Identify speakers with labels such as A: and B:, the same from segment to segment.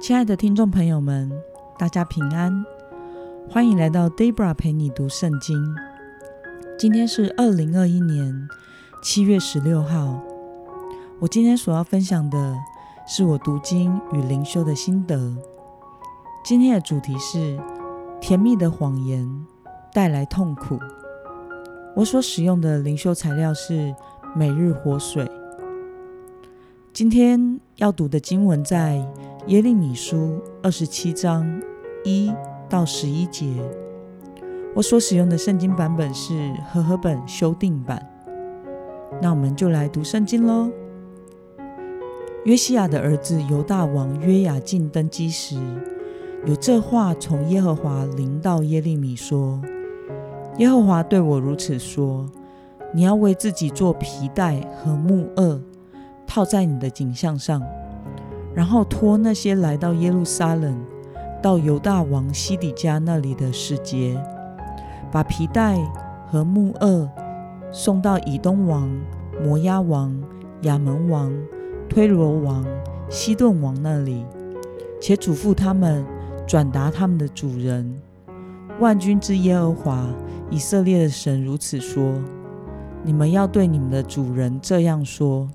A: 亲爱的听众朋友们，大家平安，欢迎来到 Debra 陪你读圣经。今天是二零二一年七月十六号。我今天所要分享的是我读经与灵修的心得。今天的主题是甜蜜的谎言带来痛苦。我所使用的灵修材料是每日活水。今天要读的经文在耶利米书二十七章一到十一节。我所使用的圣经版本是和合本修订版。那我们就来读圣经喽。约西亚的儿子犹大王约雅敬登基时，有这话从耶和华临到耶利米说：“耶和华对我如此说：你要为自己做皮带和木轭。”套在你的颈项上，然后托那些来到耶路撒冷、到犹大王西底家那里的使节，把皮带和木轭送到以东王、摩押王、亚扪王、推罗王、西顿王那里，且嘱咐他们转达他们的主人。万军之耶和华以色列的神如此说：你们要对你们的主人这样说。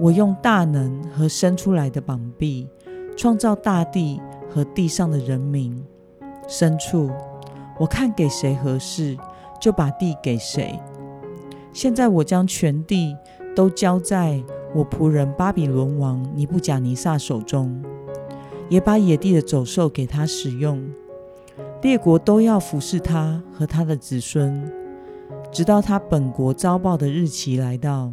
A: 我用大能和伸出来的膀臂，创造大地和地上的人民、牲畜。我看给谁合适，就把地给谁。现在我将全地都交在我仆人巴比伦王尼布甲尼撒手中，也把野地的走兽给他使用。列国都要服侍他和他的子孙，直到他本国遭报的日期来到。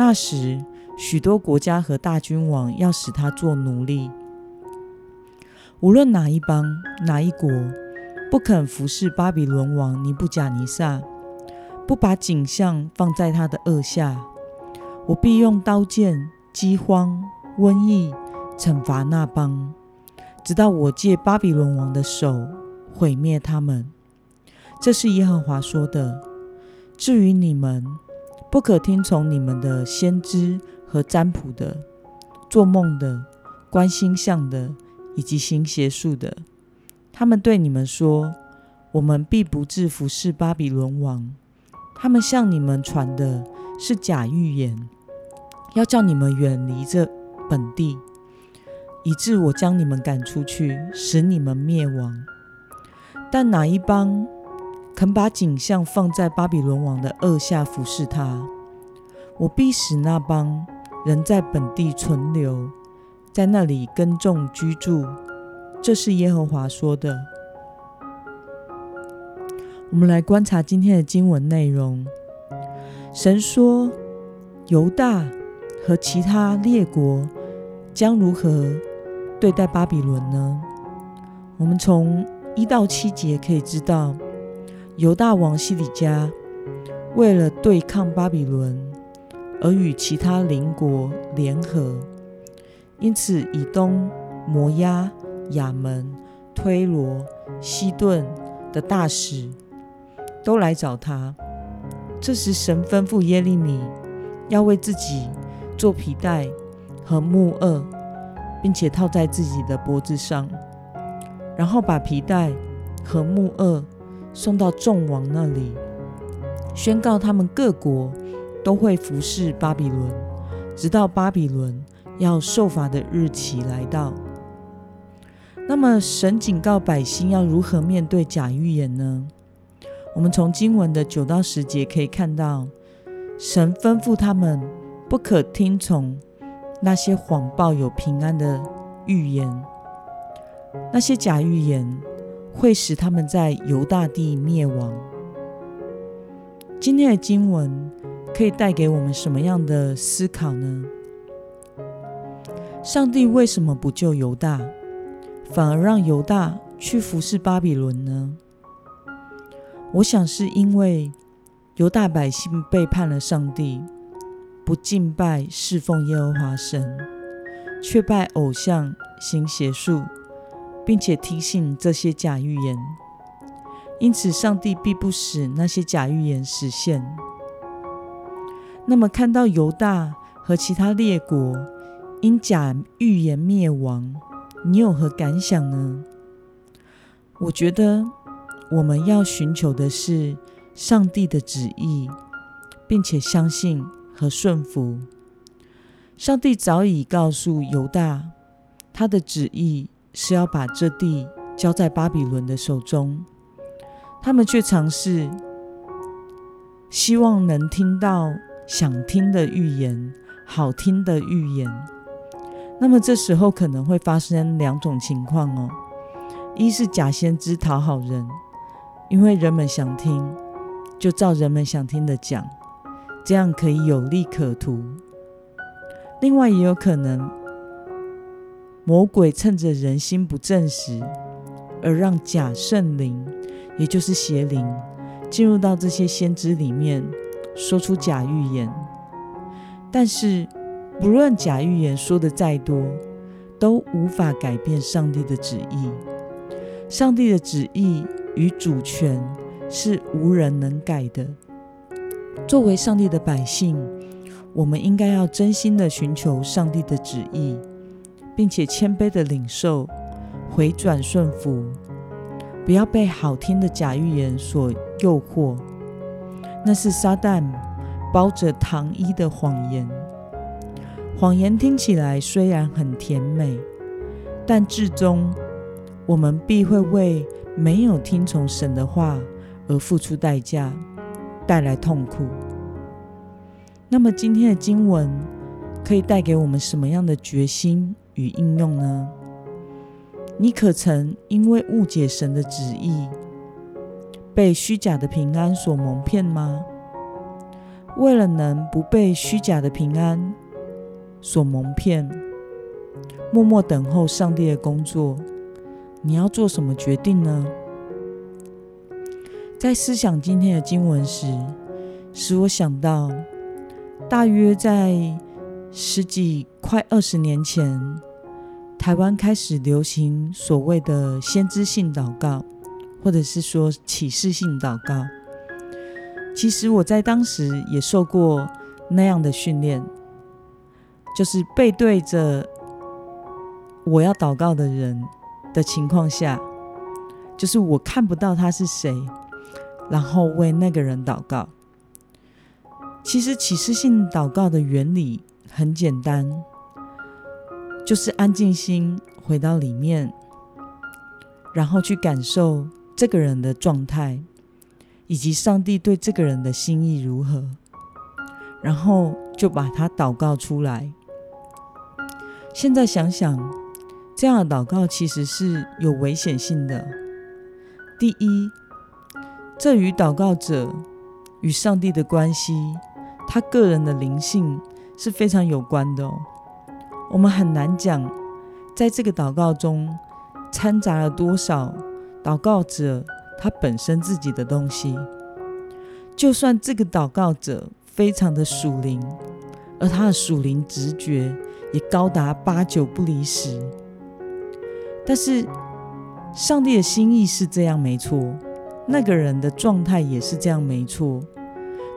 A: 那时，许多国家和大君王要使他做奴隶。无论哪一邦、哪一国，不肯服侍巴比伦王尼布甲尼撒，不把景象放在他的轭下，我必用刀剑、饥荒、瘟疫惩罚那邦，直到我借巴比伦王的手毁灭他们。这是耶和华说的。至于你们，不可听从你们的先知和占卜的、做梦的、观星象的，以及行邪术的。他们对你们说：“我们必不制服侍巴比伦王。”他们向你们传的是假预言，要叫你们远离这本地，以致我将你们赶出去，使你们灭亡。但哪一帮，肯把景象放在巴比伦王的轭下服侍他，我必使那邦人在本地存留，在那里耕种居住。这是耶和华说的。我们来观察今天的经文内容。神说，犹大和其他列国将如何对待巴比伦呢？我们从一到七节可以知道。犹大王西底家为了对抗巴比伦，而与其他邻国联合，因此以东、摩押、亚门、推罗、西顿的大使都来找他。这时，神吩咐耶利米要为自己做皮带和木轭，并且套在自己的脖子上，然后把皮带和木轭。送到众王那里，宣告他们各国都会服侍巴比伦，直到巴比伦要受罚的日期来到。那么，神警告百姓要如何面对假预言呢？我们从经文的九到十节可以看到，神吩咐他们不可听从那些谎报有平安的预言，那些假预言。会使他们在犹大地灭亡。今天的经文可以带给我们什么样的思考呢？上帝为什么不救犹大，反而让犹大去服侍巴比伦呢？我想是因为犹大百姓背叛了上帝，不敬拜侍奉耶和华神，却拜偶像，行邪术。并且听信这些假预言，因此上帝必不使那些假预言实现。那么，看到犹大和其他列国因假预言灭亡，你有何感想呢？我觉得我们要寻求的是上帝的旨意，并且相信和顺服。上帝早已告诉犹大，他的旨意是要把这地交在巴比伦的手中，他们却尝试希望能听到想听的预言，好听的预言。那么这时候可能会发生两种情况哦。一是假先知讨好人，因为人们想听，就照人们想听的讲，这样可以有利可图。另外也有可能，魔鬼趁着人心不正时，而让假圣灵，也就是邪灵，进入到这些先知里面，说出假预言。但是，不论假预言说的再多，都无法改变上帝的旨意。上帝的旨意与主权是无人能改的。作为上帝的百姓，我们应该要真心的寻求上帝的旨意，并且谦卑的领受，回转顺服，不要被好听的假预言所诱惑。那是撒旦包着糖衣的谎言。谎言听起来虽然很甜美，但至终。我们必会为没有听从神的话而付出代价，带来痛苦。那么今天的经文可以带给我们什么样的决心与应用呢？你可曾因为误解神的旨意，被虚假的平安所蒙骗吗？为了能不被虚假的平安所蒙骗，默默等候上帝的工作。你要做什么决定呢？在思想今天的经文时，使我想到，大约在十几快二十年前，台湾开始流行所谓的先知性祷告，或者是说启示性祷告。其实我在当时也受过那样的训练，就是背对着我要祷告的人。的情况下，就是我看不到他是谁，然后为那个人祷告。其实启示性祷告的原理很简单，就是安静心回到里面，然后去感受这个人的状态，以及上帝对这个人的心意如何，然后就把他祷告出来。现在想想。这样的祷告其实是有危险性的。第一，这与祷告者与上帝的关系，他个人的灵性是非常有关的哦。我们很难讲，在这个祷告中掺杂了多少祷告者他本身自己的东西。就算这个祷告者非常的属灵，而他的属灵直觉也高达八九不离十。但是，上帝的心意是这样没错，那个人的状态也是这样没错。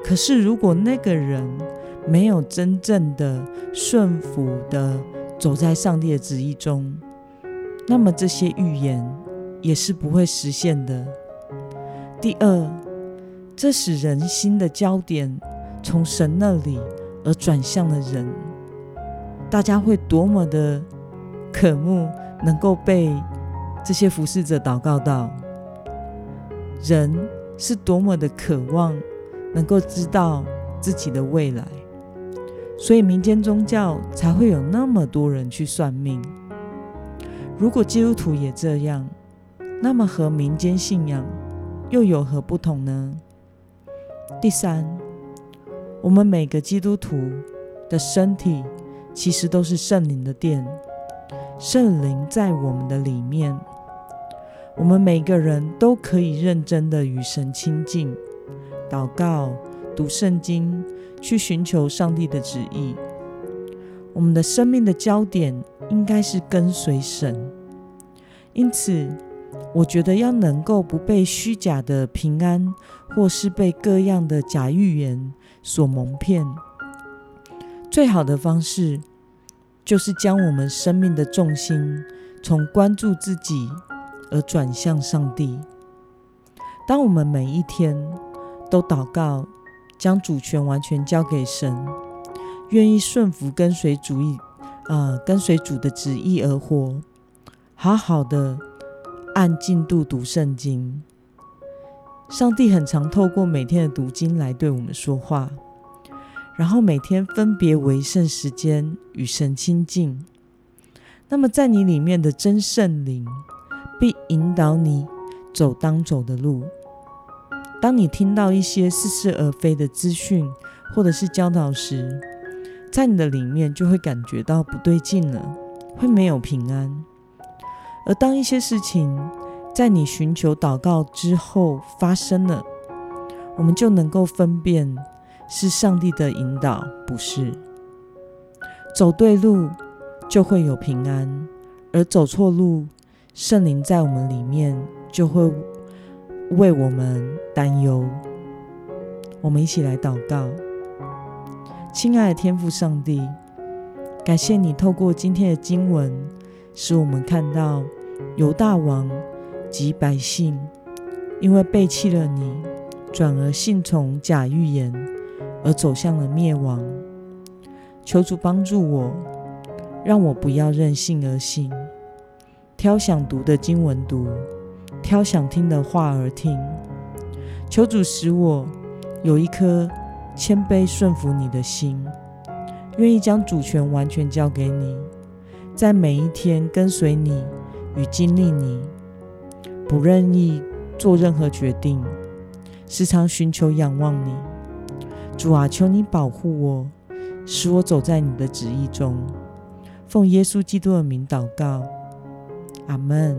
A: 可是，如果那个人没有真正的顺服的走在上帝的旨意中，那么这些预言也是不会实现的。第二，这使人心的焦点从神那里而转向了人，大家会多么的渴慕。能够被这些服侍者祷告到，人是多么的渴望能够知道自己的未来，所以民间宗教才会有那么多人去算命。如果基督徒也这样，那么和民间信仰又有何不同呢？第三，我们每个基督徒的身体其实都是圣灵的殿。圣灵在我们的里面，我们每个人都可以认真的与神亲近、祷告、读圣经，去寻求上帝的旨意。我们的生命的焦点应该是跟随神。因此，我觉得要能够不被虚假的平安，或是被各样的假预言所蒙骗，最好的方式。就是将我们生命的重心从关注自己而转向上帝。当我们每一天都祷告，将主权完全交给神，愿意顺服跟随主意，呃，跟随主的旨意而活，好好的按进度读圣经。上帝很常透过每天的读经来对我们说话，然后每天分别为圣时间与神亲近。那么在你里面的真圣灵必引导你走当走的路。当你听到一些似是而非的资讯或者是教导时，在你的里面就会感觉到不对劲了，会没有平安。而当一些事情在你寻求祷告之后发生了，我们就能够分辨是上帝的引导，不是。走对路就会有平安，而走错路，圣灵在我们里面就会为我们担忧，我们一起来祷告。亲爱的天父上帝，感谢你透过今天的经文，使我们看到犹大王及百姓因为背弃了你，转而信从假预言，而走向了灭亡。求主帮助我，让我不要任性而行，挑想读的经文读。挑想听的话而听，求主使我有一颗谦卑顺服你的心，愿意将主权完全交给你，在每一天跟随你与经历你，不任意做任何决定，时常寻求仰望你。主啊，求你保护我，使我走在你的旨意中。奉耶稣基督的名祷告，阿门。